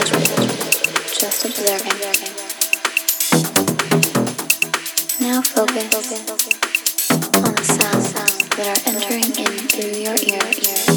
Judgment, just observing. Now focus on the sounds that are entering in through your ears.